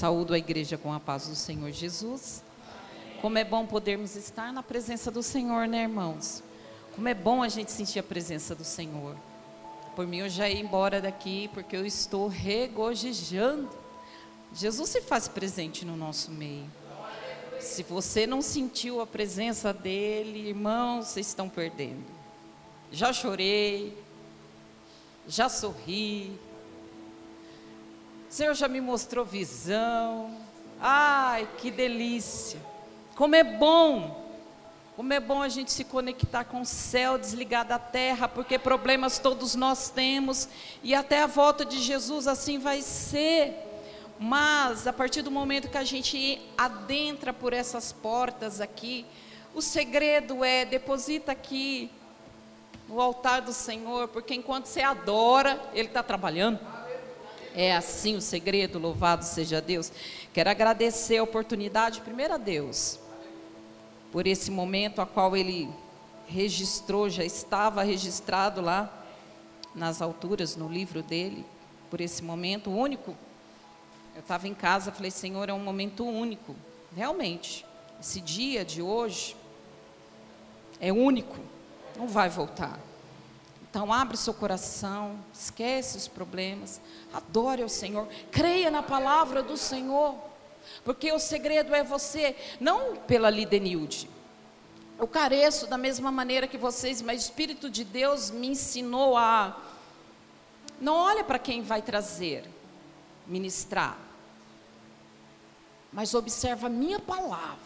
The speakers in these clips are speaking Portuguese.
Saúdo a igreja com a paz do Senhor Jesus. Como é bom podermos estar na presença do Senhor, né, irmãos? Como é bom a gente sentir a presença do Senhor. Por mim, eu já ia embora daqui, porque eu estou regozijando. Jesus se faz presente no nosso meio. Se você não sentiu a presença dele, irmãos, vocês estão perdendo. Já chorei, já sorri. O Senhor já me mostrou visão. Ai, que delícia. Como é bom. Como é bom a gente se conectar com o céu, desligar da terra, porque problemas todos nós temos, e até a volta de Jesus assim vai ser. Mas a partir do momento que a gente adentra por essas portas aqui, o segredo é deposita aqui no altar do Senhor, porque enquanto você adora, Ele está trabalhando. É assim o segredo, louvado seja Deus. Quero agradecer a oportunidade, primeiro a Deus, por esse momento a qual Ele registrou, já estava registrado lá nas alturas, no livro dele, por esse momento único eu estava em casa, falei, Senhor, é um momento único. Realmente, esse dia de hoje é único, não vai voltar. Então, abre seu coração, esquece os problemas, adore ao Senhor, creia na palavra do Senhor, porque o segredo é você, não pela Lidenilde. Eu careço da mesma maneira que vocês, mas o Espírito de Deus me ensinou a. Não olha para quem vai trazer, ministrar mas observa a minha palavra.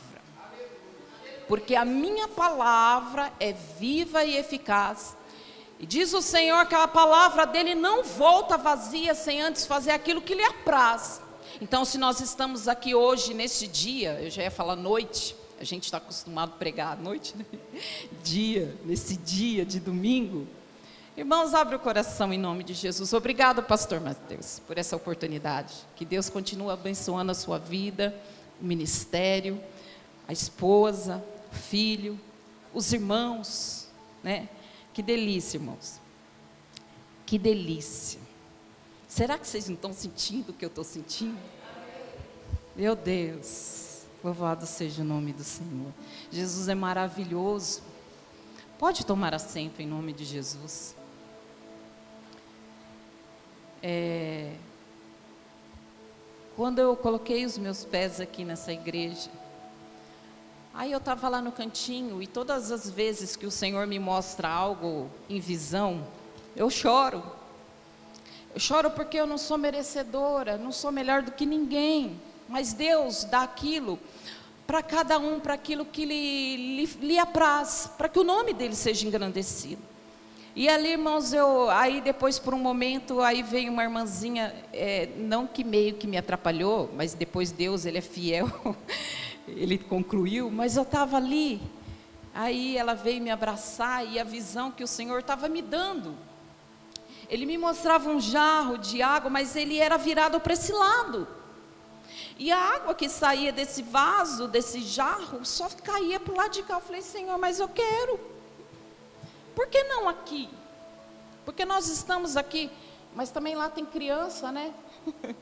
Porque a minha palavra é viva e eficaz. E diz o Senhor que a palavra dele não volta vazia sem antes fazer aquilo que lhe apraz. Então, se nós estamos aqui hoje, neste dia, eu já ia falar noite, a gente está acostumado a pregar à noite, né? dia, nesse dia de domingo. Irmãos, abre o coração em nome de Jesus. Obrigado, pastor Mateus, por essa oportunidade. Que Deus continue abençoando a sua vida, o ministério, a esposa, o filho, os irmãos, né? Que delícia, irmãos. Que delícia. Será que vocês não estão sentindo o que eu estou sentindo? Meu Deus, louvado seja o nome do Senhor. Jesus é maravilhoso. Pode tomar assento em nome de Jesus. É, quando eu coloquei os meus pés aqui nessa igreja, aí eu estava lá no cantinho e todas as vezes que o Senhor me mostra algo em visão, eu choro. Eu choro porque eu não sou merecedora, não sou melhor do que ninguém, mas Deus dá aquilo para cada um, para aquilo que lhe, lhe, lhe apraz, para que o nome dele seja engrandecido. E ali, irmãos, eu aí depois por um momento aí veio uma irmãzinha, é, não que meio que me atrapalhou, mas depois Deus ele é fiel, ele concluiu. Mas eu estava ali, aí ela veio me abraçar e a visão que o Senhor estava me dando. Ele me mostrava um jarro de água, mas ele era virado para esse lado. E a água que saía desse vaso, desse jarro, só caía para o lado de cá. Eu falei, Senhor, mas eu quero. Por que não aqui? Porque nós estamos aqui, mas também lá tem criança, né?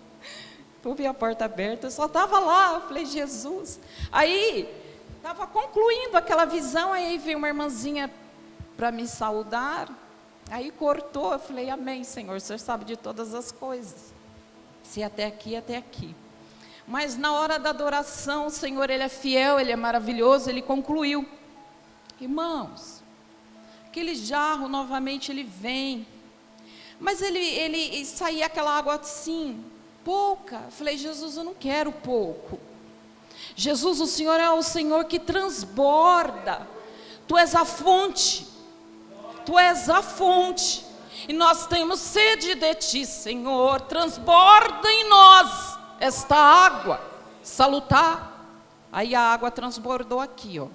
Eu vi a porta aberta, eu só estava lá, eu falei, Jesus. Aí, estava concluindo aquela visão, aí veio uma irmãzinha para me saudar, aí cortou, eu falei, amém, Senhor, o Senhor sabe de todas as coisas. Se até aqui, até aqui. Mas na hora da adoração, o Senhor, Ele é fiel, Ele é maravilhoso, Ele concluiu. Irmãos, aquele jarro novamente ele vem. Mas ele, ele saía aquela água assim, pouca. Falei, Jesus, eu não quero pouco. Jesus, o Senhor é o Senhor que transborda. Tu és a fonte. Tu és a fonte. E nós temos sede de ti, Senhor. Transborda em nós esta água salutar. Aí a água transbordou aqui, ó.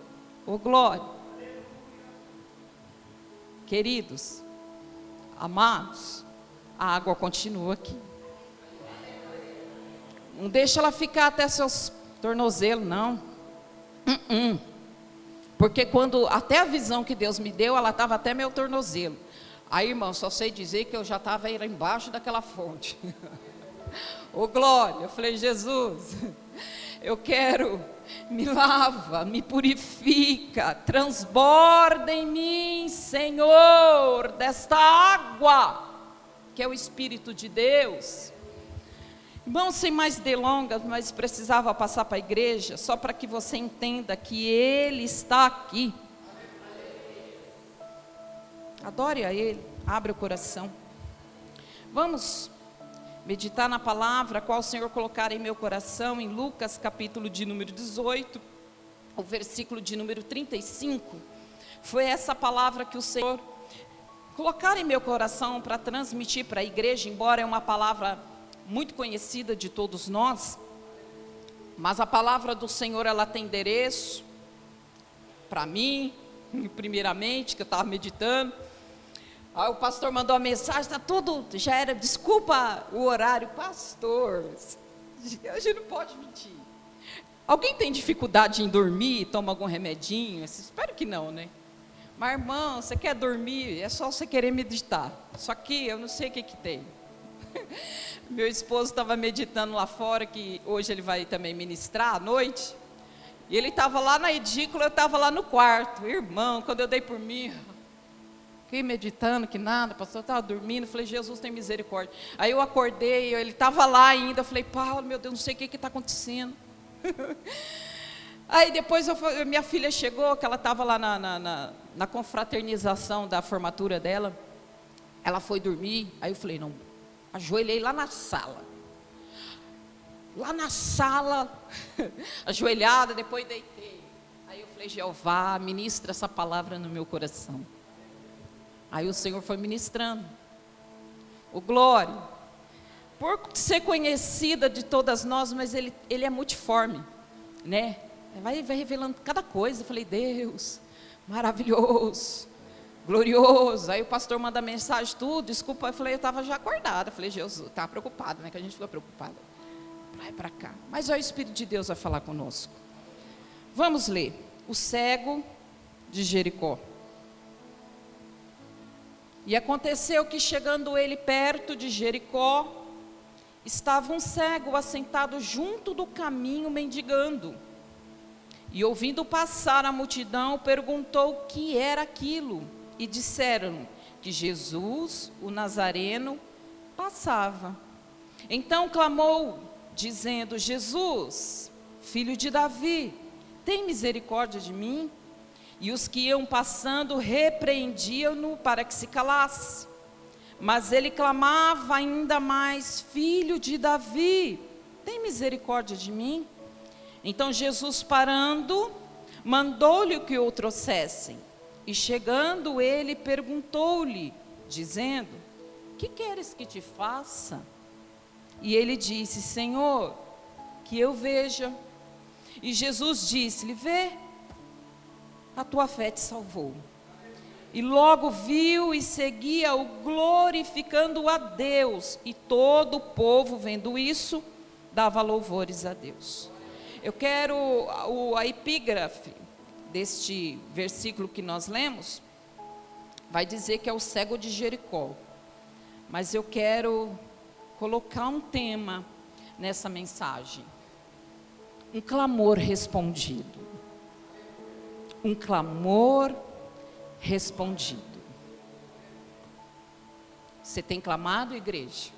Ô glória. Queridos, amados, a água continua aqui. Não deixa ela ficar até seus tornozelos, não. Uh -uh. Porque quando, até a visão que Deus me deu, ela estava até meu tornozelo. Aí, irmão, só sei dizer que eu já estava embaixo daquela fonte. Ô glória, eu falei, Jesus, eu quero, me lava, me purifica, transborda em mim, Senhor, desta água, que é o Espírito de Deus. Irmão, sem mais delongas, mas precisava passar para a igreja, só para que você entenda que Ele está aqui. Adore a Ele, abre o coração. Vamos meditar na palavra, qual o Senhor colocar em meu coração, em Lucas capítulo de número 18, o versículo de número 35. Foi essa palavra que o Senhor colocar em meu coração para transmitir para a igreja, embora é uma palavra muito conhecida de todos nós, mas a palavra do Senhor ela tem endereço para mim, primeiramente, que eu estava meditando. Aí o pastor mandou a mensagem, está tudo, já era, desculpa o horário, pastor, a gente não pode mentir. Alguém tem dificuldade em dormir, toma algum remedinho? Espero que não, né? Mas irmão, você quer dormir, é só você querer meditar. Só que eu não sei o que, que tem. Meu esposo estava meditando lá fora, que hoje ele vai também ministrar à noite. E ele estava lá na edícula, eu estava lá no quarto. Irmão, quando eu dei por mim, fiquei meditando que nada, pastor estava dormindo, falei, Jesus tem misericórdia. Aí eu acordei, ele estava lá ainda, eu falei, Paulo, meu Deus, não sei o que está acontecendo. Aí depois eu, minha filha chegou, que ela estava lá na, na, na, na confraternização da formatura dela. Ela foi dormir, aí eu falei, não, ajoelhei lá na sala. Lá na sala, ajoelhada, depois deitei. Aí eu falei, Jeová, ministra essa palavra no meu coração. Aí o Senhor foi ministrando. O glória. Por ser conhecida de todas nós, mas ele, ele é multiforme, né? Vai, vai revelando cada coisa. Eu falei, Deus, maravilhoso glorioso. Aí o pastor manda mensagem, tudo, desculpa. Eu falei, eu estava já acordada. Eu falei, Jesus, estava preocupado, né? Que a gente fica preocupado. Vai para cá. Mas o Espírito de Deus vai falar conosco. Vamos ler. O cego de Jericó. E aconteceu que chegando ele perto de Jericó, estava um cego assentado junto do caminho mendigando. E ouvindo passar a multidão, perguntou o que era aquilo e disseram que Jesus, o Nazareno, passava. Então clamou, dizendo: Jesus, filho de Davi, tem misericórdia de mim? E os que iam passando repreendiam-no para que se calasse. Mas ele clamava ainda mais: Filho de Davi, tem misericórdia de mim? Então Jesus, parando, mandou-lhe que o trouxessem. E chegando ele, perguntou-lhe, dizendo: Que queres que te faça? E ele disse: Senhor, que eu veja. E Jesus disse-lhe: Vê, a tua fé te salvou. E logo viu e seguia-o glorificando a Deus, e todo o povo, vendo isso, dava louvores a Deus. Eu quero a epígrafe deste versículo que nós lemos, vai dizer que é o cego de Jericó. Mas eu quero colocar um tema nessa mensagem. Um clamor respondido. Um clamor respondido. Você tem clamado, igreja,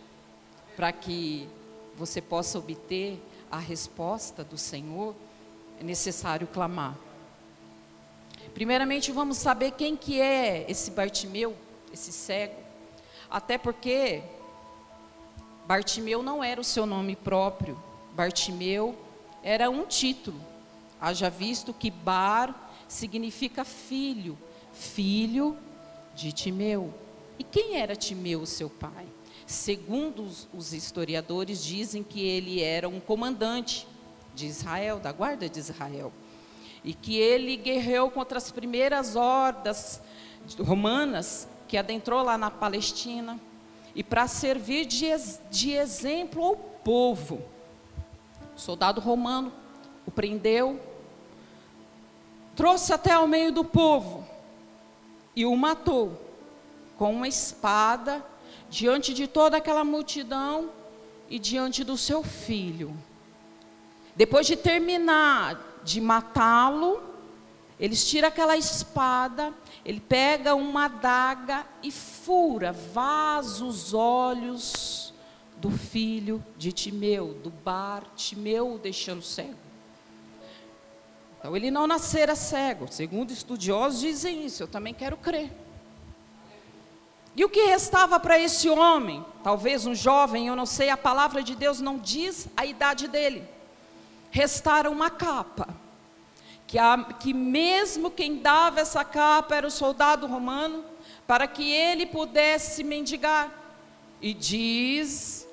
para que você possa obter a resposta do Senhor? É necessário clamar. Primeiramente vamos saber quem que é esse Bartimeu, esse cego. Até porque Bartimeu não era o seu nome próprio. Bartimeu era um título. Haja visto que Bar significa filho, filho de Timeu. E quem era Timeu, seu pai? Segundo os historiadores, dizem que ele era um comandante de Israel, da guarda de Israel e que ele guerreou contra as primeiras hordas romanas que adentrou lá na Palestina e para servir de, de exemplo ao povo. O soldado romano o prendeu, trouxe até ao meio do povo e o matou com uma espada diante de toda aquela multidão e diante do seu filho. Depois de terminar de matá-lo, eles tiram aquela espada, ele pega uma adaga e fura, vaza os olhos do filho de Timeu, do Bar Timeu, deixando cego. Então ele não nascera cego, segundo estudiosos dizem isso, eu também quero crer. E o que restava para esse homem? Talvez um jovem, eu não sei, a palavra de Deus não diz a idade dele. Restara uma capa que, a, que mesmo quem dava essa capa era o soldado romano, para que ele pudesse mendigar. E diz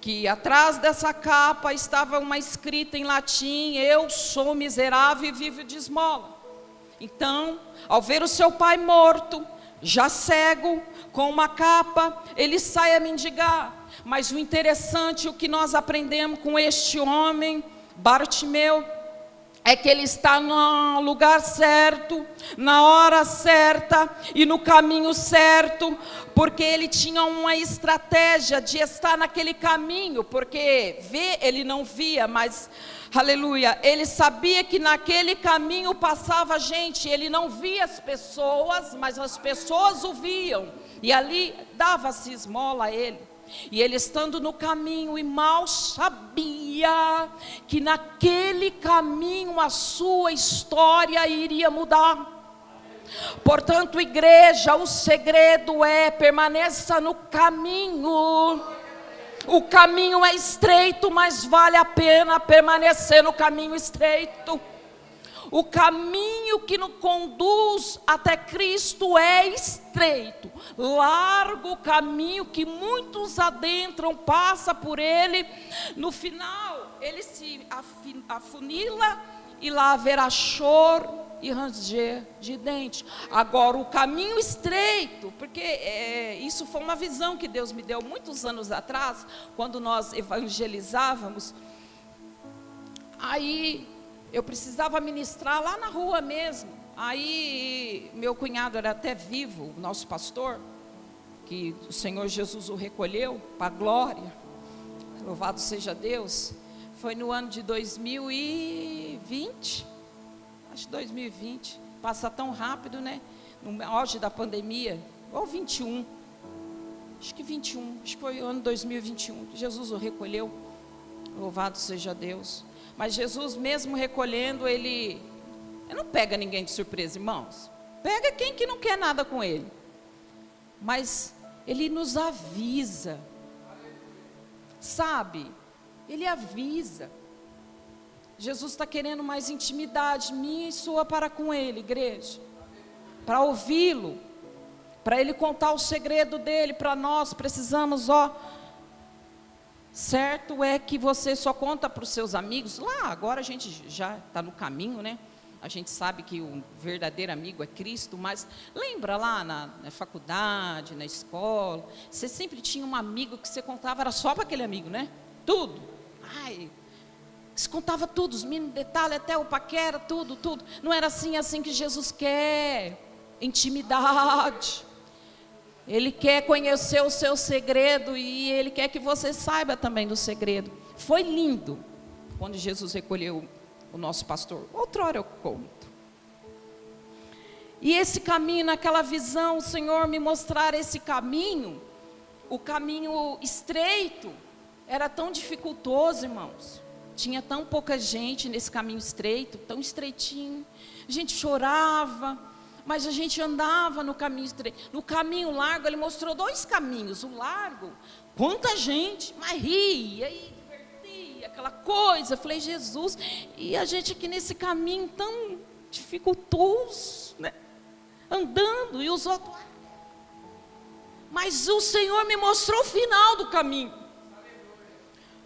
que atrás dessa capa estava uma escrita em latim: Eu sou miserável e vivo de esmola. Então, ao ver o seu pai morto, já cego, com uma capa, ele sai a mendigar. Mas o interessante, o que nós aprendemos com este homem, Bartimeu, é que ele está no lugar certo, na hora certa e no caminho certo, porque ele tinha uma estratégia de estar naquele caminho, porque ver ele não via, mas aleluia, ele sabia que naquele caminho passava gente, ele não via as pessoas, mas as pessoas o viam, e ali dava-se esmola a ele. E ele estando no caminho e mal sabia que naquele caminho a sua história iria mudar. Portanto, igreja, o segredo é permaneça no caminho. O caminho é estreito, mas vale a pena permanecer no caminho estreito. O caminho que nos conduz até Cristo é estreito, largo o caminho que muitos adentram, passa por ele. No final, ele se afunila e lá haverá choro e ranger de dente. Agora, o caminho estreito, porque é, isso foi uma visão que Deus me deu muitos anos atrás, quando nós evangelizávamos. Aí eu precisava ministrar lá na rua mesmo. Aí meu cunhado era até vivo, nosso pastor, que o Senhor Jesus o recolheu para a glória. Louvado seja Deus. Foi no ano de 2020. Acho que 2020. Passa tão rápido, né? No auge da pandemia. Ou 21. Acho que 21. Acho que foi o ano 2021. Jesus o recolheu. Louvado seja Deus. Mas Jesus, mesmo recolhendo, ele, ele não pega ninguém de surpresa, irmãos. Pega quem que não quer nada com ele. Mas ele nos avisa. Sabe? Ele avisa. Jesus está querendo mais intimidade minha e sua para com ele, igreja. Para ouvi-lo. Para ele contar o segredo dele para nós, precisamos, ó, Certo é que você só conta para os seus amigos. Lá, agora a gente já está no caminho, né? A gente sabe que o verdadeiro amigo é Cristo, mas lembra lá na, na faculdade, na escola, você sempre tinha um amigo que você contava, era só para aquele amigo, né? Tudo. Ai, você contava tudo, os mínimos detalhes, até o paquera, tudo, tudo. Não era assim, assim que Jesus quer. Intimidade. Ele quer conhecer o seu segredo e ele quer que você saiba também do segredo. Foi lindo quando Jesus recolheu o nosso pastor. Outrora eu conto. E esse caminho, naquela visão, o Senhor me mostrar esse caminho, o caminho estreito, era tão dificultoso, irmãos. Tinha tão pouca gente nesse caminho estreito, tão estreitinho. A gente chorava, mas a gente andava no caminho estreito. No caminho largo, ele mostrou dois caminhos. O largo, quanta gente, mas ria e divertia, aquela coisa. Falei, Jesus, e a gente aqui nesse caminho tão dificultoso, né? Andando, e os outros. Mas o Senhor me mostrou o final do caminho.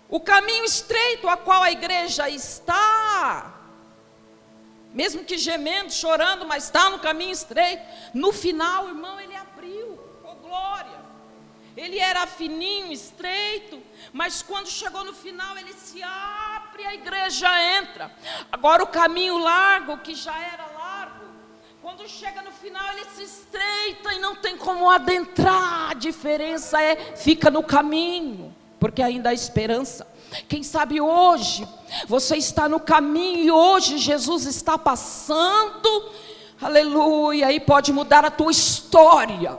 O caminho estreito a qual a igreja está mesmo que gemendo, chorando, mas está no caminho estreito. No final, irmão, ele abriu, oh glória. Ele era fininho, estreito, mas quando chegou no final, ele se abre a igreja entra. Agora o caminho largo, que já era largo, quando chega no final, ele se estreita e não tem como adentrar. A diferença é fica no caminho. porque ainda há esperança. Quem sabe hoje você está no caminho e hoje Jesus está passando, aleluia, e pode mudar a tua história.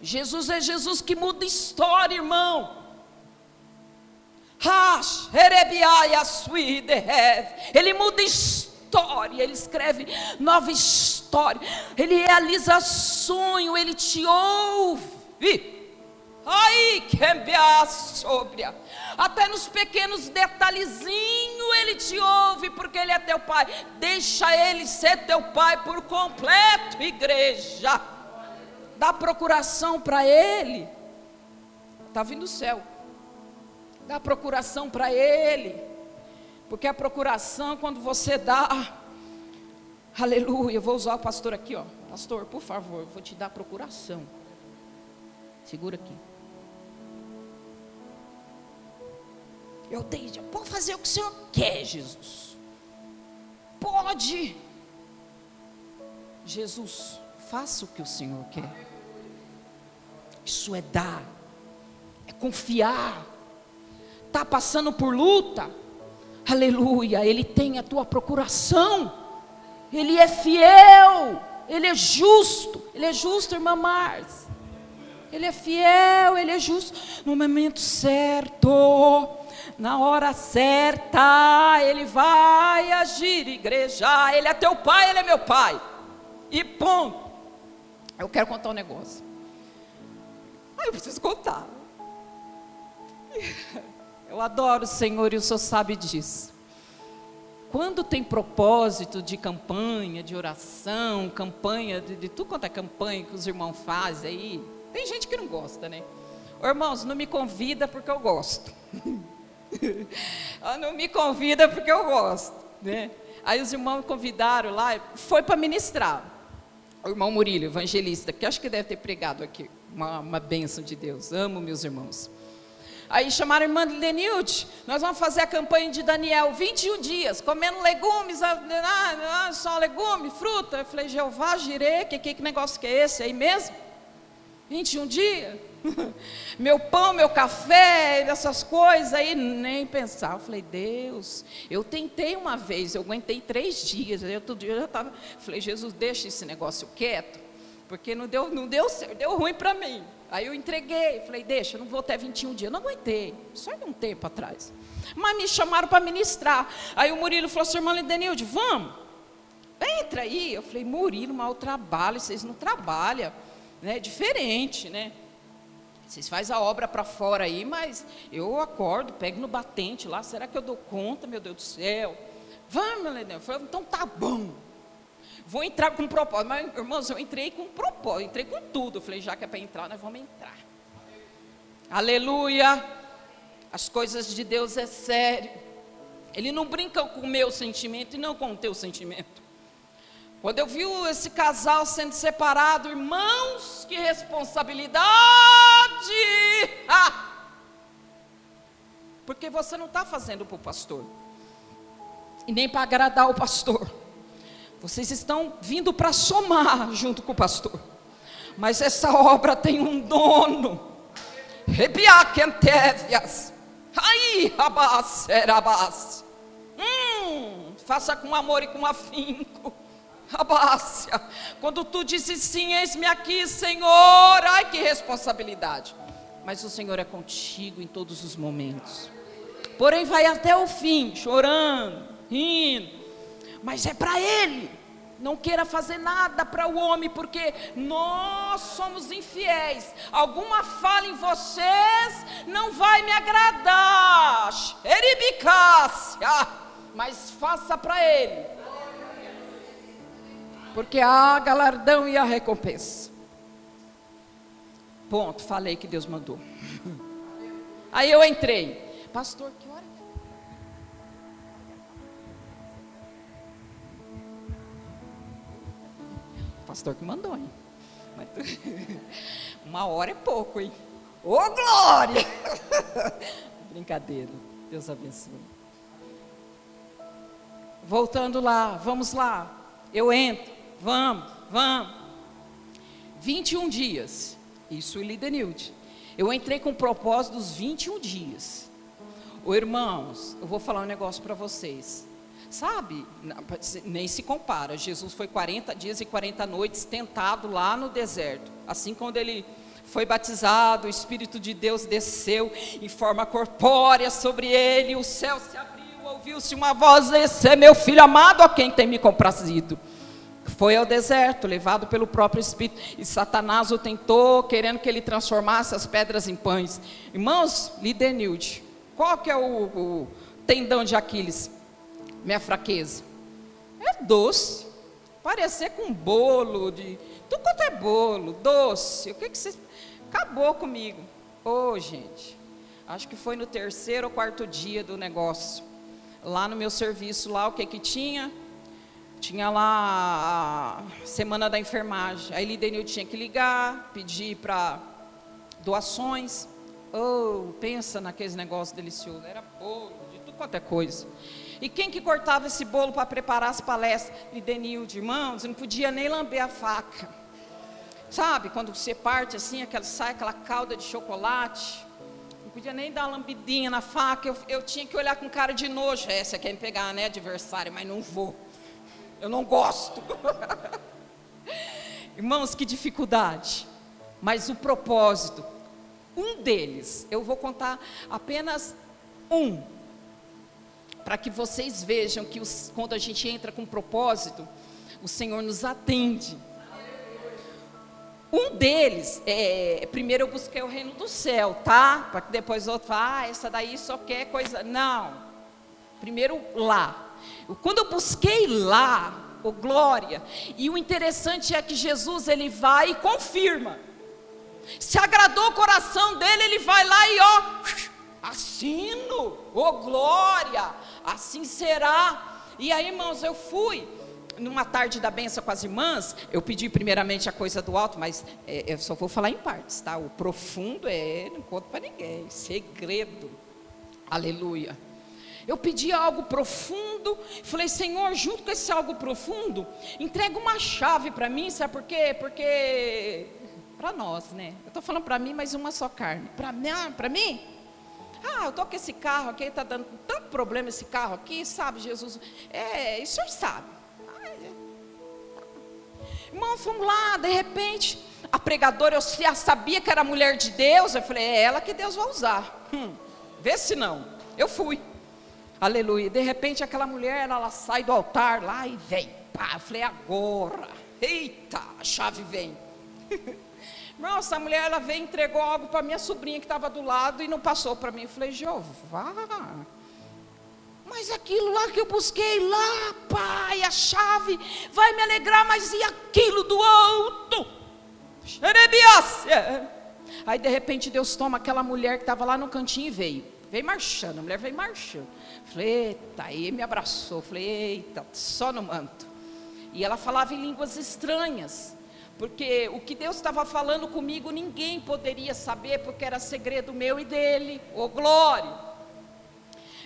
Jesus é Jesus que muda história, irmão. Ele muda história, ele escreve nova história, ele realiza sonho, ele te ouve. Ai, que sobre. Até nos pequenos detalhezinhos ele te ouve, porque ele é teu pai. Deixa ele ser teu pai por completo, igreja. Dá procuração para ele. Está vindo o céu. Dá procuração para ele. Porque a procuração, quando você dá, aleluia, eu vou usar o pastor aqui, ó. Pastor, por favor, vou te dar procuração. Segura aqui. Eu tenho, pode fazer o que o Senhor quer, Jesus. Pode. Jesus, faça o que o Senhor quer. Isso é dar, é confiar. Está passando por luta, aleluia. Ele tem a tua procuração, Ele é fiel, Ele é justo, Ele é justo, irmã Mars. Ele é fiel, Ele é justo no momento certo na hora certa, Ele vai agir, igreja. Ele é teu pai, Ele é meu pai. E ponto. Eu quero contar um negócio. Ah, eu preciso contar. Eu adoro o Senhor e o Senhor sabe disso. Quando tem propósito de campanha, de oração, campanha, de, de tudo quanto é campanha que os irmãos fazem aí, tem gente que não gosta, né? Irmãos, não me convida porque eu gosto. não me convida porque eu gosto, né? Aí os irmãos convidaram lá, foi para ministrar. O irmão Murilo, evangelista, que acho que deve ter pregado aqui, uma, uma bênção de Deus. Amo meus irmãos. Aí chamaram a irmã Lenilde, nós vamos fazer a campanha de Daniel, 21 dias, comendo legumes, ah, ah, só legume, fruta. Eu falei, Jeová, girei, que, que, que negócio que é esse aí mesmo? 21 dias? meu pão, meu café, essas coisas aí, nem pensar. Eu falei, Deus, eu tentei uma vez, eu aguentei três dias, eu todo dia eu já estava. Falei, Jesus, deixa esse negócio quieto, porque não deu, não deu certo, deu ruim para mim. Aí eu entreguei, falei, deixa, não vou até 21 dias. Eu não aguentei, só de um tempo atrás. Mas me chamaram para ministrar. Aí o Murilo falou assim, irmã Lidenilde, vamos, entra aí. Eu falei, Murilo, mal trabalho, vocês não trabalham, né? É diferente, né? Vocês fazem a obra para fora aí, mas eu acordo, pego no batente lá, será que eu dou conta, meu Deus do céu? Vamos, Lenel. Eu falei, então tá bom. Vou entrar com propósito. Mas, irmãos, eu entrei com propósito, entrei com tudo. Eu falei, já que é para entrar, nós vamos entrar. Aleluia. As coisas de Deus é sério. Ele não brinca com o meu sentimento e não com o teu sentimento. Quando eu vi esse casal sendo separado, irmãos, que responsabilidade! Ah! Porque você não está fazendo para o pastor, e nem para agradar o pastor. Vocês estão vindo para somar junto com o pastor. Mas essa obra tem um dono. Rebiaquentévias. Aí, rabás, rabás. Hum, faça com amor e com afinco. Abácia, quando tu disse sim, eis-me aqui, Senhor, ai que responsabilidade. Mas o Senhor é contigo em todos os momentos. Porém, vai até o fim, chorando, rindo, mas é para Ele. Não queira fazer nada para o homem, porque nós somos infiéis. Alguma fala em vocês não vai me agradar. Eribicácia, mas faça para Ele porque há galardão e a recompensa. Ponto, falei que Deus mandou. Aí eu entrei, pastor, que hora? Pastor que mandou, hein? Uma hora é pouco, hein? Ô oh, glória! Brincadeira, Deus abençoe. Voltando lá, vamos lá. Eu entro vamos, vamos. 21 dias, isso Lidenilde. Eu entrei com o propósito dos 21 dias. Ô irmãos, eu vou falar um negócio para vocês. Sabe, nem se compara. Jesus foi 40 dias e 40 noites tentado lá no deserto. Assim, quando ele foi batizado, o Espírito de Deus desceu em forma corpórea sobre ele, o céu se abriu, ouviu-se uma voz: Esse é meu filho amado, a quem tem me comprazido. Foi ao deserto, levado pelo próprio Espírito, e Satanás o tentou, querendo que ele transformasse as pedras em pães. Irmãos, Lidenilde, qual que é o, o tendão de Aquiles? Minha fraqueza. É doce. Parecer com bolo, de. Tudo quanto é bolo, doce. O que, que você. Acabou comigo. Ô, oh, gente. Acho que foi no terceiro ou quarto dia do negócio. Lá no meu serviço, lá o que que tinha? Tinha lá a semana da enfermagem. Aí Lidenil tinha que ligar, pedir para doações. Oh, pensa naqueles negócios deliciosos. Era bolo, de tudo quanto é coisa. E quem que cortava esse bolo para preparar as palestras? Lidenilde, irmãos, não podia nem lamber a faca. Sabe, quando você parte assim, aquela, sai aquela calda de chocolate. Não podia nem dar uma lambidinha na faca. Eu, eu tinha que olhar com cara de nojo. Você quer me pegar, né, adversário, mas não vou. Eu não gosto. Irmãos, que dificuldade. Mas o propósito, um deles, eu vou contar apenas um, para que vocês vejam que os, quando a gente entra com propósito, o Senhor nos atende. Um deles, é, primeiro eu busquei o reino do céu, tá? Para que depois outro ah, essa daí só quer coisa. Não. Primeiro lá. Quando eu busquei lá, oh, glória, e o interessante é que Jesus ele vai e confirma. Se agradou o coração dele, ele vai lá e ó, assino, oh, glória, assim será. E aí, irmãos, eu fui numa tarde da benção com as irmãs, eu pedi primeiramente a coisa do alto, mas é, eu só vou falar em partes, tá? O profundo é, não conto para ninguém, segredo. Aleluia. Eu pedi algo profundo, falei, Senhor, junto com esse algo profundo, entrega uma chave para mim, sabe por quê? Porque, para nós, né? Eu estou falando para mim, mas uma só carne. Para mim, para mim? Ah, eu estou com esse carro aqui, está dando tanto problema esse carro aqui, sabe, Jesus? É, o senhor sabe. Irmão, fomos lá, de repente, a pregadora, eu já sabia que era mulher de Deus, eu falei, é ela que Deus vai usar. Hum, vê se não. Eu fui. Aleluia. De repente aquela mulher, ela, sai do altar lá e vem. Pá, eu falei, agora. Eita, a chave vem. Irmão, essa mulher, ela veio entregou algo para minha sobrinha que estava do lado e não passou para mim. Eu falei, Jeová, mas aquilo lá que eu busquei lá, pai, a chave vai me alegrar, mas e aquilo do alto? Aí de repente Deus toma aquela mulher que estava lá no cantinho e veio. Veio marchando, a mulher veio marchando. Falei, eita, aí me abraçou. Falei, eita, só no manto. E ela falava em línguas estranhas. Porque o que Deus estava falando comigo, ninguém poderia saber, porque era segredo meu e dele. Ô glória!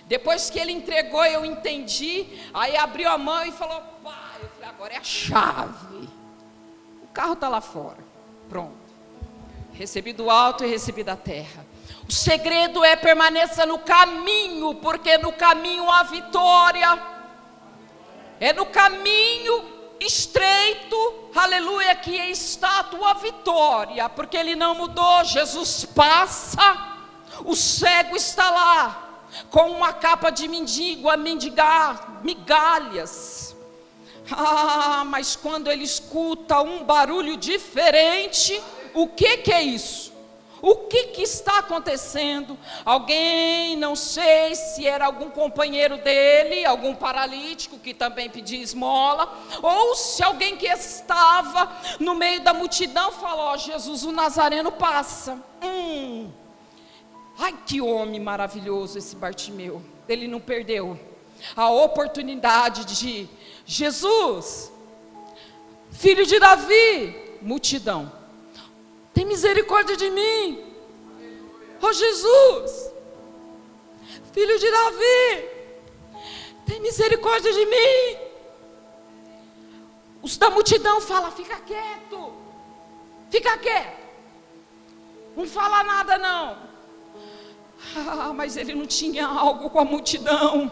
Depois que ele entregou, eu entendi. Aí abriu a mão e falou: pai, eu falei, agora é a chave. O carro está lá fora. Pronto. Recebi do alto e recebi da terra. O segredo é permaneça no caminho, porque no caminho há vitória. É no caminho estreito, aleluia, que está a tua vitória, porque ele não mudou. Jesus passa, o cego está lá, com uma capa de mendigo a mendigar migalhas. Ah, mas quando ele escuta um barulho diferente, o que, que é isso? O que, que está acontecendo? Alguém, não sei se era algum companheiro dele, algum paralítico que também pedia esmola, ou se alguém que estava no meio da multidão falou: oh, Jesus, o Nazareno passa. Hum, Ai, que homem maravilhoso esse Bartimeu. Ele não perdeu a oportunidade de Jesus, filho de Davi, multidão. Tem misericórdia de mim. Oh Jesus, filho de Davi, tem misericórdia de mim. Os da multidão falam: fica quieto, fica quieto. Não fala nada não. Ah, mas ele não tinha algo com a multidão.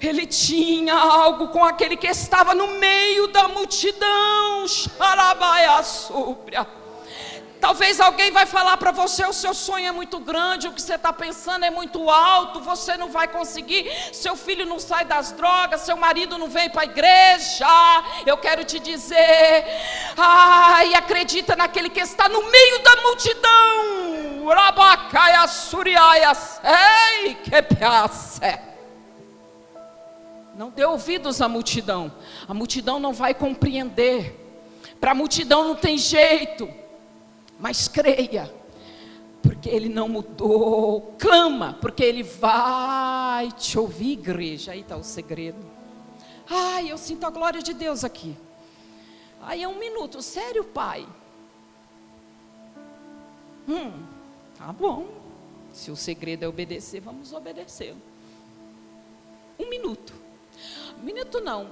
Ele tinha algo com aquele que estava no meio da multidão. Xarabaia súbria. Talvez alguém vai falar para você: o seu sonho é muito grande, o que você está pensando é muito alto, você não vai conseguir, seu filho não sai das drogas, seu marido não vem para a igreja. Eu quero te dizer, ai, acredita naquele que está no meio da multidão. Ei, que piace. Não dê ouvidos à multidão, a multidão não vai compreender, para a multidão não tem jeito mas creia, porque Ele não mudou. Clama, porque Ele vai te ouvir, igreja. Aí está o segredo. Ai, eu sinto a glória de Deus aqui. Aí é um minuto, sério, pai? Hum, tá bom. Se o segredo é obedecer, vamos obedecê-lo. Um minuto. Minuto não.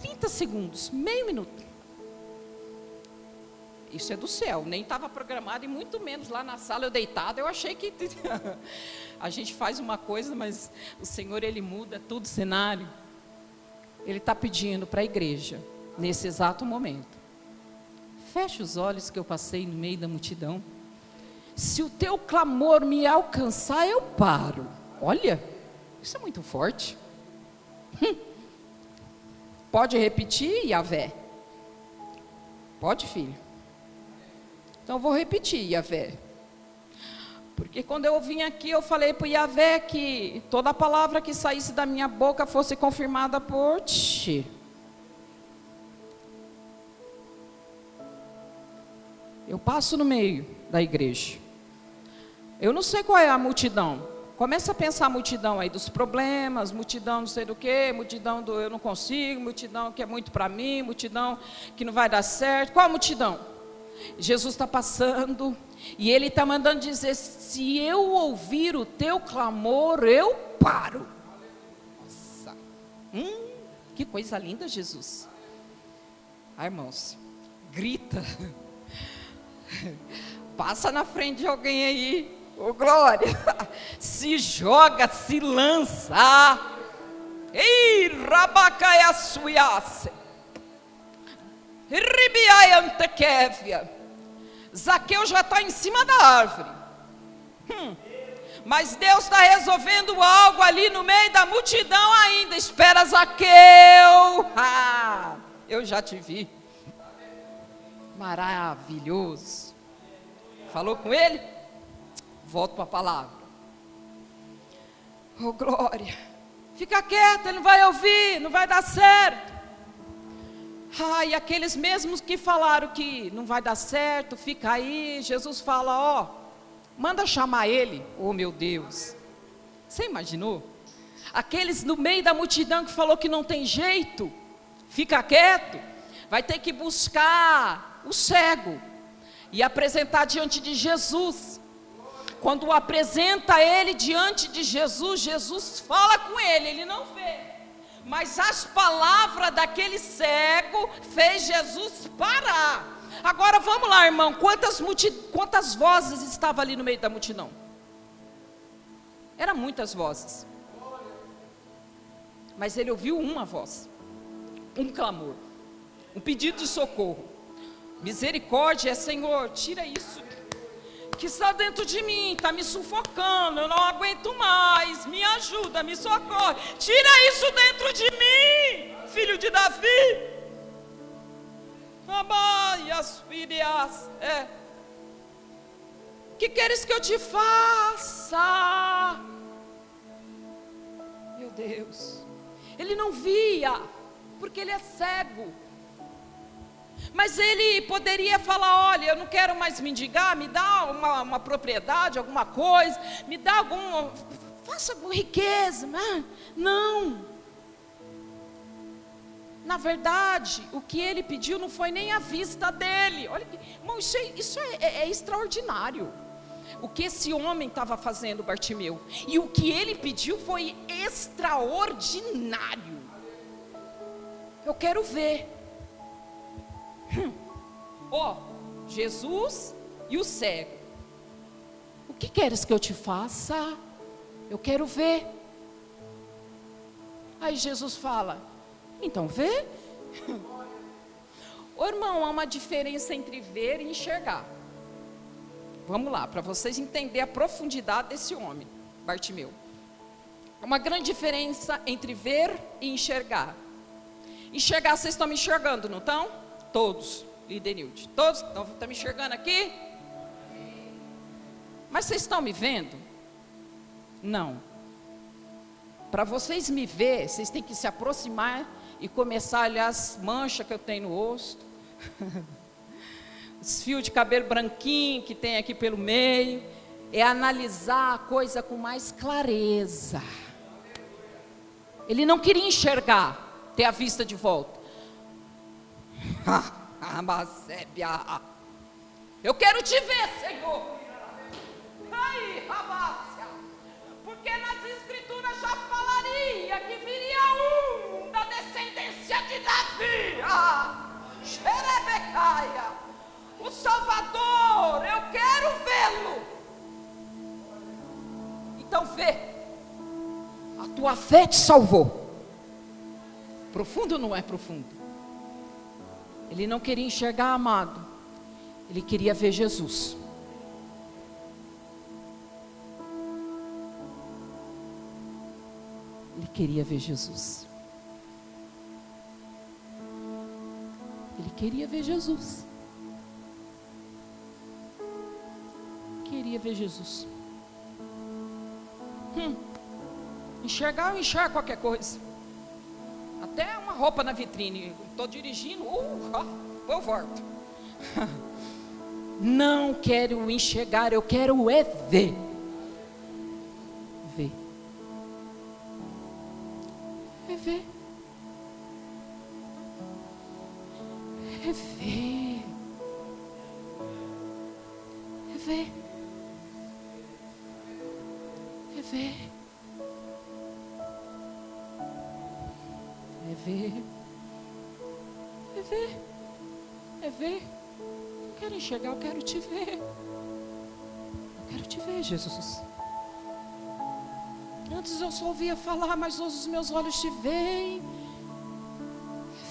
30 segundos, meio minuto. Isso é do céu, nem estava programado e muito menos lá na sala eu deitada. Eu achei que a gente faz uma coisa, mas o Senhor ele muda todo o cenário. Ele está pedindo para a igreja nesse exato momento. Feche os olhos que eu passei no meio da multidão. Se o teu clamor me alcançar, eu paro. Olha, isso é muito forte. Hum. Pode repetir, Yahvé? Pode, filho? Então eu vou repetir, Yahvé. Porque quando eu vim aqui, eu falei para o Yahvé que toda palavra que saísse da minha boca fosse confirmada por ti. Eu passo no meio da igreja. Eu não sei qual é a multidão. Começa a pensar a multidão aí dos problemas, multidão não sei do que, multidão do eu não consigo, multidão que é muito para mim, multidão que não vai dar certo. Qual a multidão? Jesus está passando e ele está mandando dizer: se eu ouvir o teu clamor, eu paro. Nossa, hum, que coisa linda, Jesus. Ah, irmãos, grita, passa na frente de alguém aí, ô oh, glória, se joga, se lança. Ei, rabacaia suiace. Ribiai antequévia. Zaqueu já está em cima da árvore. Hum. Mas Deus está resolvendo algo ali no meio da multidão ainda. Espera, Zaqueu. Ah, eu já te vi. Maravilhoso. Falou com ele? Volto para a palavra. Oh, glória. Fica quieto, ele não vai ouvir, não vai dar certo. E aqueles mesmos que falaram que não vai dar certo, fica aí, Jesus fala, ó, manda chamar ele, oh meu Deus. Você imaginou? Aqueles no meio da multidão que falou que não tem jeito, fica quieto, vai ter que buscar o cego e apresentar diante de Jesus. Quando apresenta ele diante de Jesus, Jesus fala com ele, ele não vê. Mas as palavras daquele cego fez Jesus parar. Agora vamos lá, irmão. Quantas, multi... Quantas vozes estavam ali no meio da multidão? Eram muitas vozes. Mas ele ouviu uma voz, um clamor, um pedido de socorro. Misericórdia, Senhor, tira isso que está dentro de mim, está me sufocando, eu não aguento mais, me ajuda, me socorre, tira isso dentro de mim, filho de Davi. Amaias, filhas, é. Que queres que eu te faça? Meu Deus, ele não via, porque ele é cego. Mas ele poderia falar: olha, eu não quero mais mendigar, me dá uma, uma propriedade, alguma coisa, me dá alguma. faça riqueza. Não. Na verdade, o que ele pediu não foi nem a vista dele. Olha, irmão, isso, é, isso é, é, é extraordinário. O que esse homem estava fazendo, Bartimeu, e o que ele pediu foi extraordinário. Eu quero ver. Ó, oh, Jesus e o cego. que queres que eu te faça? Eu quero ver. Aí Jesus fala: Então vê. Ô irmão, há uma diferença entre ver e enxergar. Vamos lá, para vocês entenderem a profundidade desse homem, Bartimeu. Uma grande diferença entre ver e enxergar. Enxergar, vocês estão me enxergando, não estão? Todos, Lidenilde. Todos estão, estão me enxergando aqui? Mas vocês estão me vendo? Não. Para vocês me ver, vocês têm que se aproximar e começar a olhar as manchas que eu tenho no rosto, os fios de cabelo branquinho que tem aqui pelo meio, é analisar a coisa com mais clareza. Ele não queria enxergar, ter a vista de volta. Eu quero te ver, Senhor. Aí, Rabácia. Porque nas escrituras já falaria que viria um da descendência de Davi. Ah, Xerebecaia. O Salvador, eu quero vê-lo. Então vê. A tua fé te salvou. Profundo não é profundo? Ele não queria enxergar amado. Ele queria ver Jesus. Ele queria ver Jesus. Ele queria ver Jesus. Queria ver Jesus. Hum. Enxergar, eu enxergo qualquer coisa. Até uma roupa na vitrine. Estou dirigindo, uh, eu volto. Não quero enxergar, eu quero é ver. Ver. É ver. Jesus. Antes eu só ouvia falar, mas hoje os meus olhos te veem.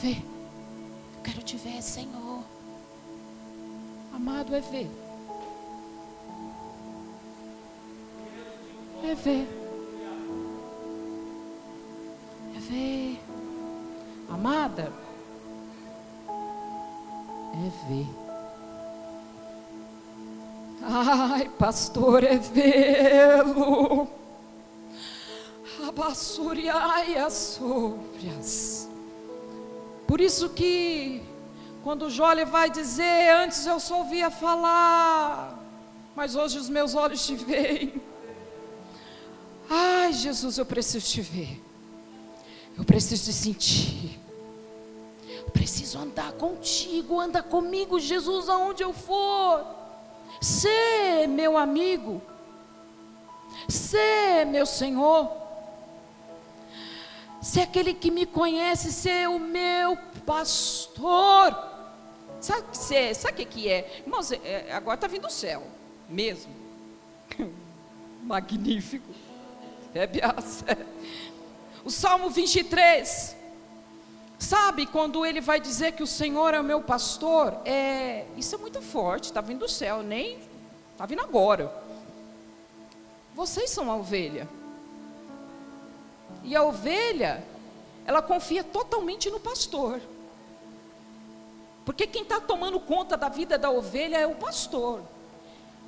Ver. Eu quero te ver, Senhor. Amado é ver. É ver. É ver. Amada, é ver. Ai, pastor, é vê-lo. Abassuriai as sóbrias. Por isso que, quando Jole vai dizer, antes eu só ouvia falar, mas hoje os meus olhos te veem. Ai, Jesus, eu preciso te ver. Eu preciso te sentir. Eu preciso andar contigo. Anda comigo, Jesus, aonde eu for. Ser meu amigo. Ser meu Senhor. Ser aquele que me conhece, ser o meu pastor. Sabe o que, sabe que é? Irmãos, é, é, agora está vindo o céu, mesmo. Magnífico. É, Biasa. O Salmo 23. Sabe quando ele vai dizer que o Senhor é o meu pastor? É, isso é muito forte, está vindo do céu, nem está vindo agora. Vocês são a ovelha. E a ovelha, ela confia totalmente no pastor. Porque quem está tomando conta da vida da ovelha é o pastor.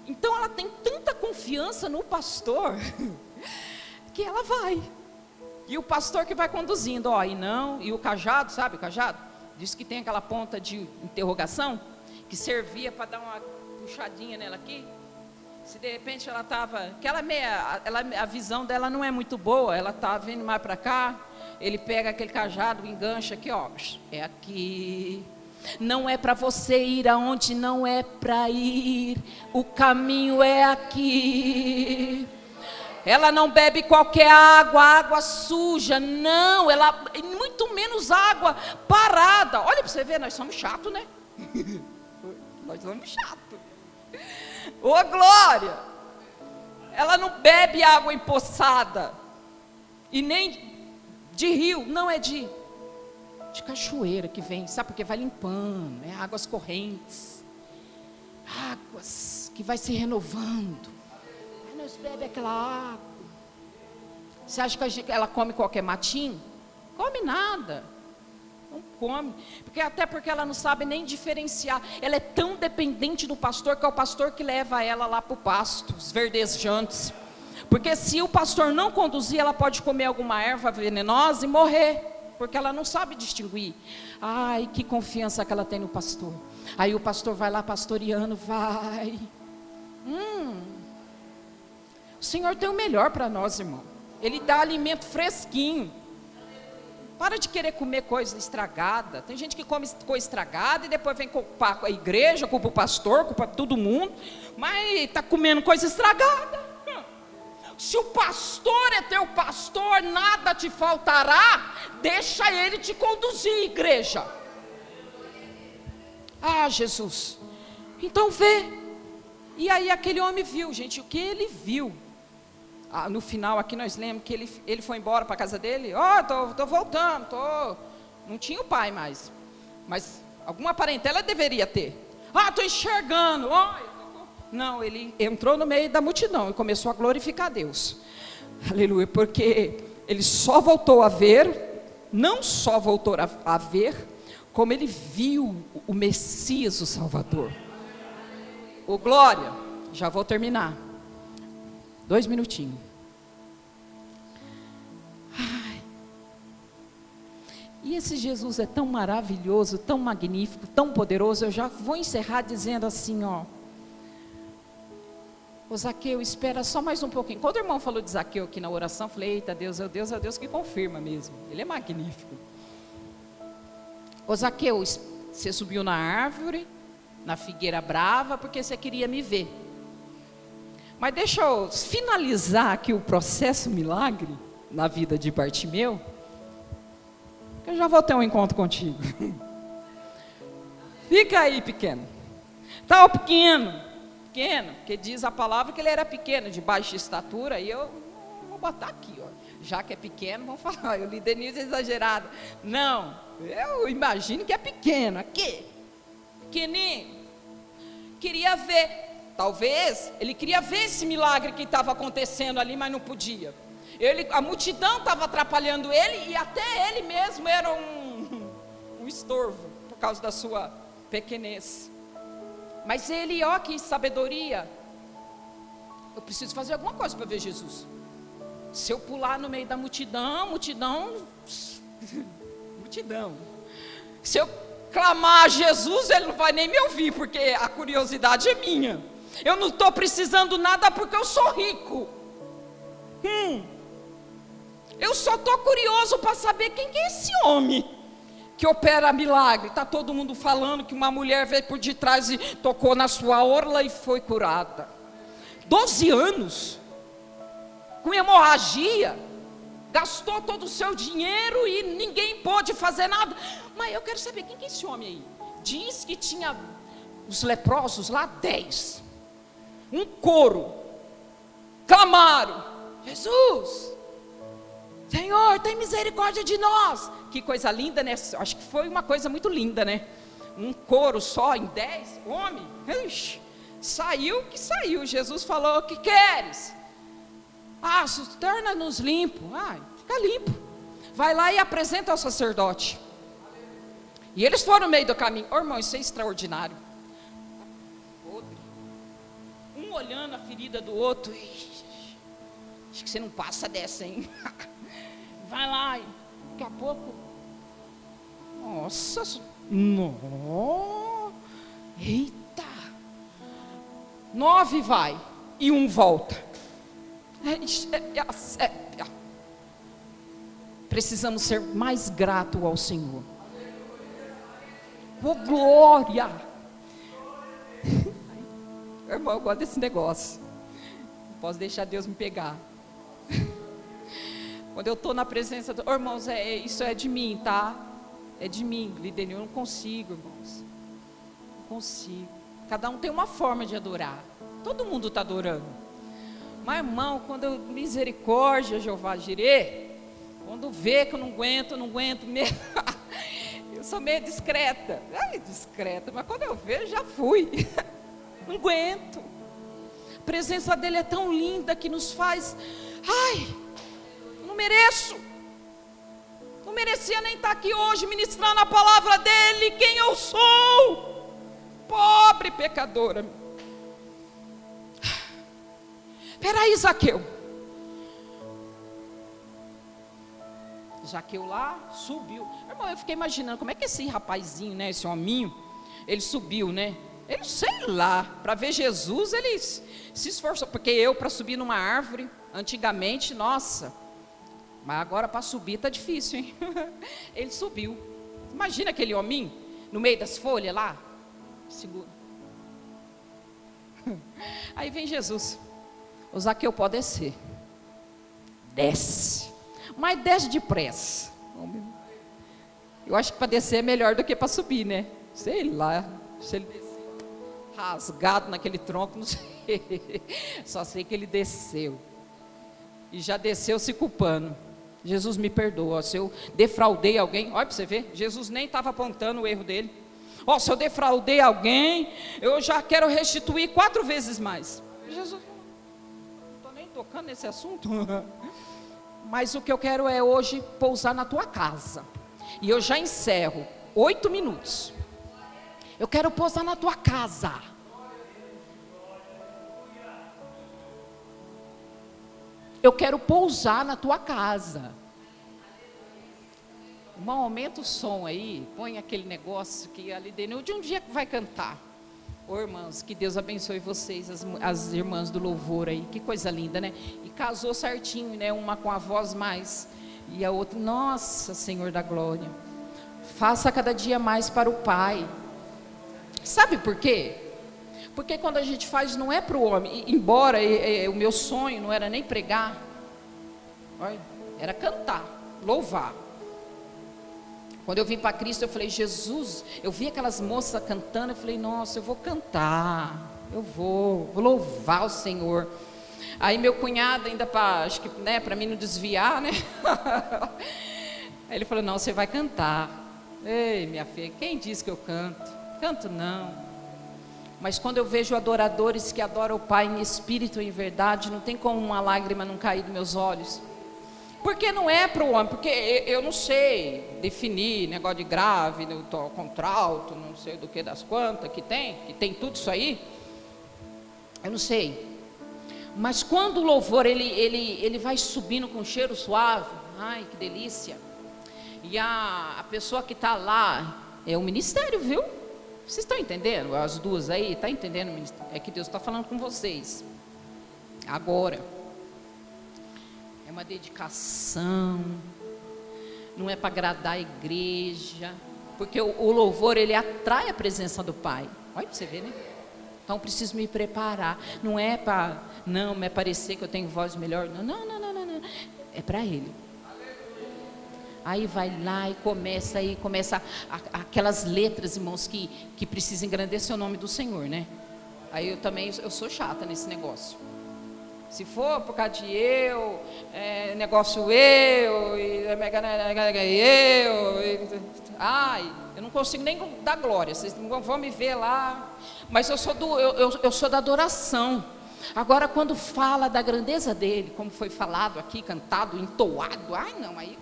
Então ela tem tanta confiança no pastor que ela vai. E o pastor que vai conduzindo, ó, e não, e o cajado, sabe o cajado? Diz que tem aquela ponta de interrogação, que servia para dar uma puxadinha nela aqui. Se de repente ela estava, aquela meia, ela, a visão dela não é muito boa, ela está vindo mais para cá, ele pega aquele cajado, engancha aqui, ó, é aqui. Não é para você ir aonde não é para ir, o caminho é aqui. Ela não bebe qualquer água, água suja, não, ela muito menos água parada. Olha para você ver, nós somos chatos, né? nós somos chatos. Ô glória! ela não bebe água empoçada. E nem de rio, não é de, de cachoeira que vem, sabe? Porque vai limpando, é águas correntes, águas que vai se renovando. Aí nós bebe aquela água. Você acha que ela come qualquer matinho? Come nada. Não come. Porque até porque ela não sabe nem diferenciar. Ela é tão dependente do pastor que é o pastor que leva ela lá para o pasto, os verdejantes. Porque se o pastor não conduzir, ela pode comer alguma erva venenosa e morrer. Porque ela não sabe distinguir. Ai, que confiança que ela tem no pastor. Aí o pastor vai lá pastoreando, vai. Hum. O Senhor tem o melhor para nós, irmão. Ele dá alimento fresquinho. Para de querer comer coisa estragada. Tem gente que come coisa estragada e depois vem culpar a igreja, culpa o pastor, culpa todo mundo, mas está comendo coisa estragada. Se o pastor é teu pastor, nada te faltará, deixa ele te conduzir, igreja. Ah, Jesus. Então vê. E aí aquele homem viu, gente, o que ele viu? Ah, no final aqui nós lemos que ele, ele foi embora para a casa dele, ó, oh, tô, tô voltando, tô. Não tinha o pai mais. Mas alguma parentela deveria ter. Ah, estou enxergando. Não, ele entrou no meio da multidão e começou a glorificar Deus. Aleluia, porque ele só voltou a ver, não só voltou a, a ver, como ele viu o Messias, o Salvador. O glória, já vou terminar. Dois minutinhos. E esse Jesus é tão maravilhoso, tão magnífico, tão poderoso. Eu já vou encerrar dizendo assim, ó. O Zaqueu, espera só mais um pouquinho. Quando o irmão falou de Zaqueu aqui na oração, eu falei, eita Deus, é Deus, é Deus que confirma mesmo. Ele é magnífico. O Zaqueu, você subiu na árvore, na figueira brava, porque você queria me ver. Mas deixa eu finalizar aqui o processo milagre na vida de Bartimeu, que eu já vou ter um encontro contigo. Fica aí, pequeno. Tá o pequeno, pequeno, porque diz a palavra que ele era pequeno, de baixa estatura, e eu vou botar aqui, ó. Já que é pequeno, vamos falar, eu li Denise exagerada. Não, eu imagino que é pequeno, aqui. Pequenininho. Queria ver Talvez ele queria ver esse milagre que estava acontecendo ali, mas não podia. Ele, a multidão estava atrapalhando ele e até ele mesmo era um, um estorvo por causa da sua pequenez. Mas ele, ó, que sabedoria. Eu preciso fazer alguma coisa para ver Jesus. Se eu pular no meio da multidão, multidão, multidão. Se eu clamar a Jesus, ele não vai nem me ouvir, porque a curiosidade é minha. Eu não estou precisando nada porque eu sou rico. Hum. Eu só estou curioso para saber quem é esse homem que opera milagre. Está todo mundo falando que uma mulher veio por detrás e tocou na sua orla e foi curada. Doze anos, com hemorragia, gastou todo o seu dinheiro e ninguém pôde fazer nada. Mas eu quero saber quem é esse homem aí. Diz que tinha os leprosos lá, dez um coro, clamaram: Jesus, Senhor, tem misericórdia de nós. Que coisa linda, né? Acho que foi uma coisa muito linda, né? Um coro só em dez homens. Ixi, saiu que saiu. Jesus falou: O que queres? Ah, torna-nos limpo. Ah, fica limpo. Vai lá e apresenta ao sacerdote. E eles foram no meio do caminho. Oh, irmão, isso é extraordinário um olhando a ferida do outro. Acho que você não passa dessa, hein? Vai lá, daqui a pouco. Nossa, no, eita! Nove vai e um volta. É, é, é, Precisamos ser mais grato ao Senhor. Oh glória! Irmão, eu gosto desse negócio. Não posso deixar Deus me pegar. Quando eu estou na presença do. Oh, irmãos, é, é, isso é de mim, tá? É de mim, líder. Eu não consigo, irmãos. Não consigo. Cada um tem uma forma de adorar. Todo mundo está adorando. Mas, irmão, quando eu, misericórdia, Jeová Jirê, quando vê que eu não aguento, não aguento mesmo. eu sou meio discreta. Ai, discreta, mas quando eu vejo, já fui. não aguento. A presença dele é tão linda que nos faz. Ai, não mereço. Não merecia nem estar aqui hoje ministrando a palavra dele. Quem eu sou? Pobre pecadora. Peraí, Zaqueu. Zaqueu lá subiu. Irmão, eu fiquei imaginando como é que esse rapazinho, né, esse hominho, ele subiu, né? Ele, sei lá, para ver Jesus, ele se esforçou. Porque eu, para subir numa árvore, antigamente, nossa, mas agora para subir tá difícil, hein? Ele subiu. Imagina aquele hominho no meio das folhas lá. Segura. Aí vem Jesus. O Zaqueu pode descer. Desce. Mas desce depressa. Eu acho que para descer é melhor do que para subir, né? Sei lá. Se ele desceu rasgado naquele tronco, não sei. Só sei que ele desceu. E já desceu se culpando. Jesus me perdoa. Se eu defraudei alguém, olha para você ver, Jesus nem estava apontando o erro dele. Ó, se eu defraudei alguém, eu já quero restituir quatro vezes mais. Jesus, não estou nem tocando nesse assunto. Mas o que eu quero é hoje pousar na tua casa. E eu já encerro. Oito minutos. Eu quero pousar na tua casa. Eu quero pousar na tua casa. Irmão, aumenta o som aí, põe aquele negócio que ali dentro, de um dia vai cantar. Ô irmãos, que Deus abençoe vocês, as, as irmãs do louvor aí, que coisa linda, né? E casou certinho, né? Uma com a voz mais, e a outra, nossa Senhor da glória. Faça cada dia mais para o Pai. Sabe por quê? Porque quando a gente faz, não é para o homem. Embora é, é, o meu sonho não era nem pregar, era cantar, louvar. Quando eu vim para Cristo, eu falei, Jesus, eu vi aquelas moças cantando, eu falei, nossa, eu vou cantar, eu vou, vou louvar o Senhor. Aí meu cunhado, ainda para, acho que, né, para mim não desviar, né? Aí ele falou, não, você vai cantar. Ei, minha filha, quem disse que eu canto? Canto não. Mas quando eu vejo adoradores que adoram o Pai em espírito e em verdade, não tem como uma lágrima não cair dos meus olhos. Porque não é para o homem, porque eu não sei definir negócio de grave, contralto, não sei do que das quantas que tem, que tem tudo isso aí. Eu não sei. Mas quando o louvor ele, ele, ele vai subindo com cheiro suave, ai que delícia. E a, a pessoa que está lá é o ministério, viu? Vocês estão entendendo? As duas aí, está entendendo? É que Deus está falando com vocês. Agora. É uma dedicação. Não é para agradar a igreja. Porque o, o, louvor, ele atrai a presença do Pai. Olha para você ver, né? Então preciso me preparar. Não é para, não, me parecer que eu tenho voz melhor. Não, não, não, não. não. É para Ele. Aí vai lá e começa aí, começa a, aquelas letras, irmãos, que, que precisam engrandecer o nome do Senhor, né? Aí eu também, eu sou chata nesse negócio. Se for por causa de eu, é, negócio eu, e, eu, e, ai, eu não consigo nem dar glória, vocês vão me ver lá. Mas eu sou, do, eu, eu, eu sou da adoração. Agora, quando fala da grandeza dele, como foi falado aqui, cantado, entoado, ai não, aí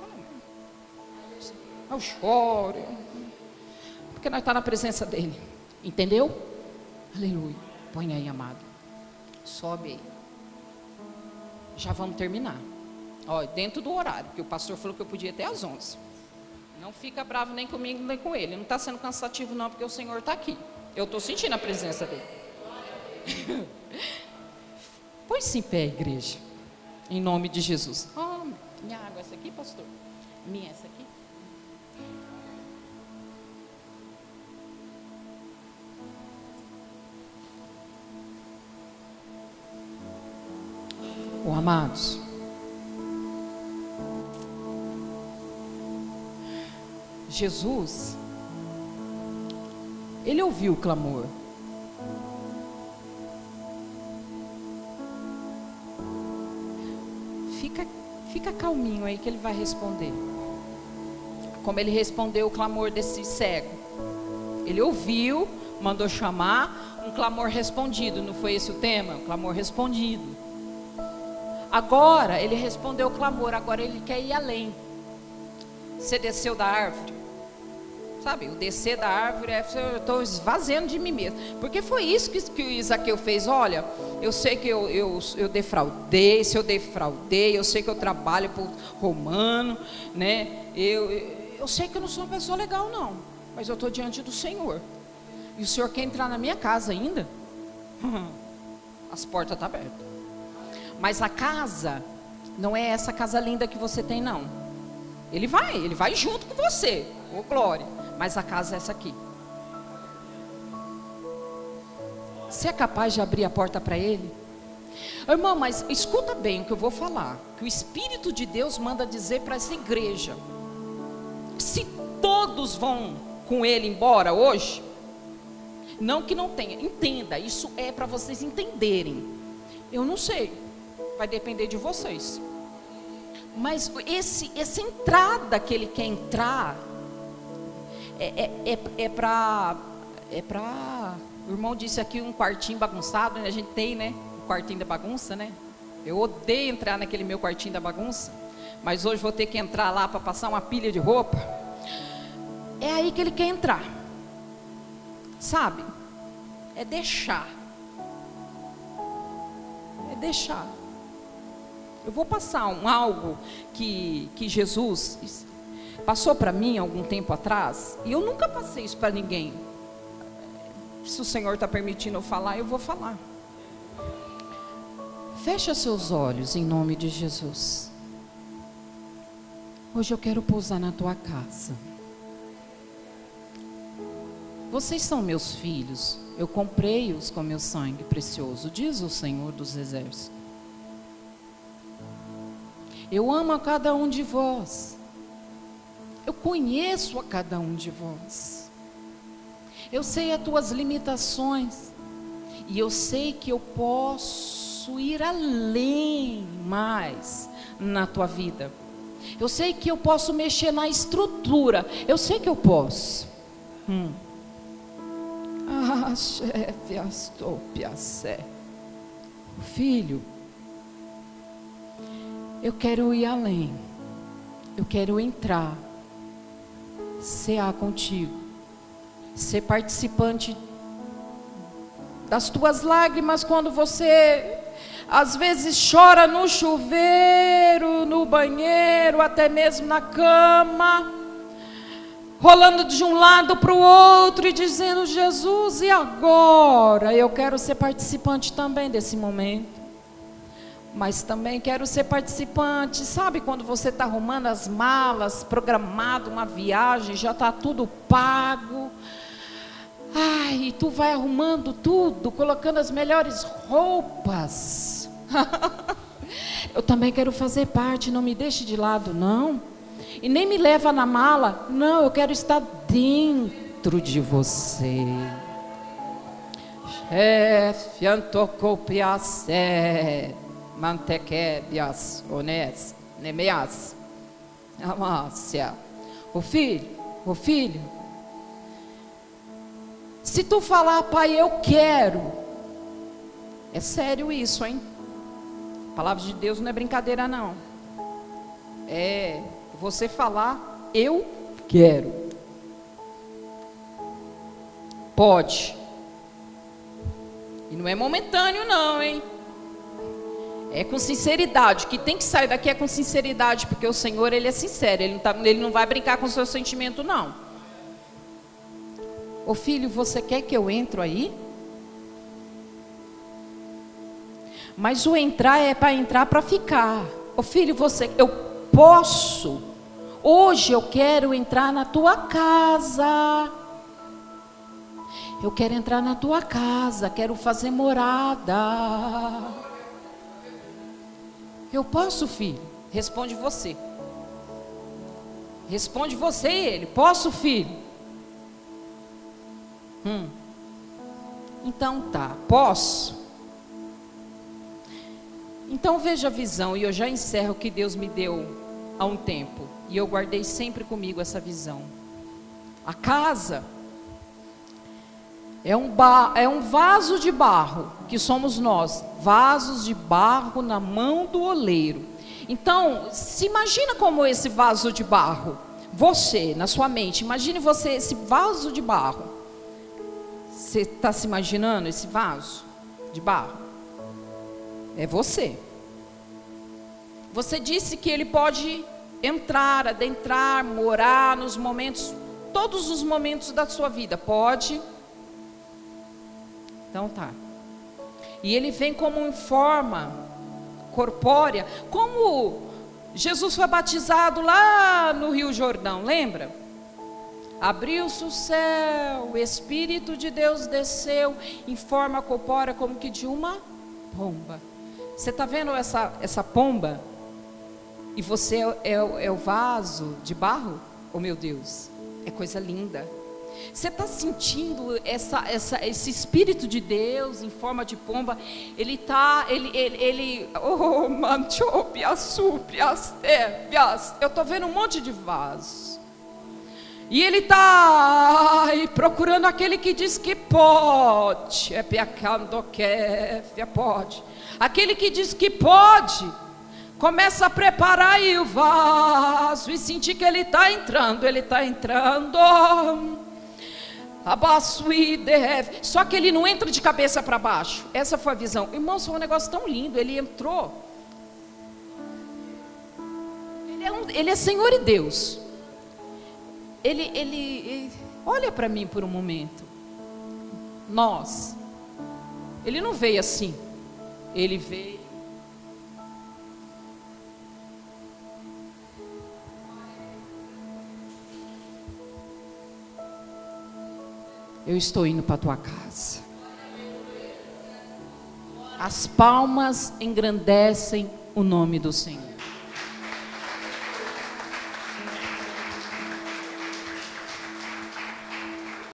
eu choro. Porque nós estamos tá na presença dele. Entendeu? Aleluia. Põe aí, amado. Sobe aí. Já vamos terminar. Ó, dentro do horário, porque o pastor falou que eu podia até às 11. Não fica bravo nem comigo nem com ele. Não está sendo cansativo, não, porque o Senhor está aqui. Eu estou sentindo a presença dele. Põe-se em pé, igreja. Em nome de Jesus. Oh, minha água, essa aqui, pastor? Minha, essa aqui? Amados, Jesus, ele ouviu o clamor. fica calminho aí que ele vai responder. Como ele respondeu o clamor desse cego. Ele ouviu, mandou chamar, um clamor respondido. Não foi esse o tema? Um clamor respondido. Agora ele respondeu o clamor, agora ele quer ir além. Você desceu da árvore? Sabe, o descer da árvore é eu estou esvaziando de mim mesmo. Porque foi isso que, que o Isaqueu fez. Olha, eu sei que eu, eu, eu defraudei, se eu defraudei, eu sei que eu trabalho por romano, né? Eu, eu sei que eu não sou uma pessoa legal, não. Mas eu estou diante do Senhor. E o Senhor quer entrar na minha casa ainda? As portas estão tá abertas. Mas a casa não é essa casa linda que você tem, não. Ele vai, ele vai junto com você. Ô, glória. Mas a casa é essa aqui. Você é capaz de abrir a porta para ele? Irmão, mas escuta bem o que eu vou falar. Que o Espírito de Deus manda dizer para essa igreja: se todos vão com ele embora hoje, não que não tenha, entenda, isso é para vocês entenderem. Eu não sei, vai depender de vocês. Mas esse, essa entrada que ele quer entrar, é, é, é, é para. É pra, o irmão disse aqui um quartinho bagunçado, né? a gente tem, né? O quartinho da bagunça, né? Eu odeio entrar naquele meu quartinho da bagunça, mas hoje vou ter que entrar lá para passar uma pilha de roupa. É aí que ele quer entrar, sabe? É deixar, é deixar. Eu vou passar um algo que, que Jesus passou para mim algum tempo atrás, e eu nunca passei isso para ninguém. Se o Senhor está permitindo eu falar, eu vou falar. Fecha seus olhos em nome de Jesus. Hoje eu quero pousar na tua casa. Vocês são meus filhos, eu comprei-os com meu sangue precioso, diz o Senhor dos Exércitos. Eu amo a cada um de vós. Eu conheço a cada um de vós. Eu sei as tuas limitações. E eu sei que eu posso ir além mais na tua vida. Eu sei que eu posso mexer na estrutura. Eu sei que eu posso. Hum. Ah, chefe, estou piacé. Filho, eu quero ir além. Eu quero entrar cear contigo, ser participante das tuas lágrimas quando você às vezes chora no chuveiro, no banheiro, até mesmo na cama, rolando de um lado para o outro e dizendo: Jesus, e agora? Eu quero ser participante também desse momento mas também quero ser participante. Sabe quando você está arrumando as malas, programado uma viagem, já está tudo pago. Ai, e tu vai arrumando tudo, colocando as melhores roupas. eu também quero fazer parte, não me deixe de lado, não. E nem me leva na mala, não, eu quero estar dentro de você. Chefe, antocopiacé. Mantequebias, Onés, Nemeas, Amácia. O filho, o filho. Se tu falar, pai, eu quero. É sério isso, hein? A palavra de Deus não é brincadeira, não. É você falar, eu quero. Pode. E não é momentâneo, não, hein? É com sinceridade. Que tem que sair daqui é com sinceridade, porque o Senhor, Ele é sincero. Ele não, tá, ele não vai brincar com o seu sentimento, não. Ô filho, você quer que eu entro aí? Mas o entrar é para entrar para ficar. Ô filho, você, eu posso. Hoje eu quero entrar na tua casa. Eu quero entrar na tua casa, quero fazer morada. Eu posso, filho? Responde você. Responde você e ele. Posso, filho? Hum. Então tá, posso. Então veja a visão, e eu já encerro o que Deus me deu há um tempo, e eu guardei sempre comigo essa visão. A casa é um, ba é um vaso de barro, que somos nós, vasos de barro na mão do oleiro. Então, se imagina como esse vaso de barro, você, na sua mente, imagine você, esse vaso de barro. Você está se imaginando esse vaso de barro? É você. Você disse que ele pode entrar, adentrar, morar nos momentos, todos os momentos da sua vida. Pode então tá. E ele vem como em forma corpórea, como Jesus foi batizado lá no Rio Jordão, lembra? Abriu-se o céu, o Espírito de Deus desceu em forma corpórea, como que de uma pomba. Você está vendo essa, essa pomba? E você é, é, é o vaso de barro? Oh meu Deus, é coisa linda. Você está sentindo essa, essa, esse Espírito de Deus em forma de pomba? Ele está, ele, ele, ele, oh, manchopias, eu estou vendo um monte de vasos. E ele está procurando aquele que diz que pode. É piacando que pode. Aquele que diz que pode. Começa a preparar aí o vaso e sentir que ele está entrando, ele está entrando. Só que ele não entra de cabeça para baixo. Essa foi a visão. Irmãos, foi um negócio tão lindo. Ele entrou. Ele é, um, ele é Senhor e Deus. Ele, ele, ele olha para mim por um momento. Nós. Ele não veio assim. Ele veio eu estou indo para tua casa. As palmas engrandecem o nome do Senhor.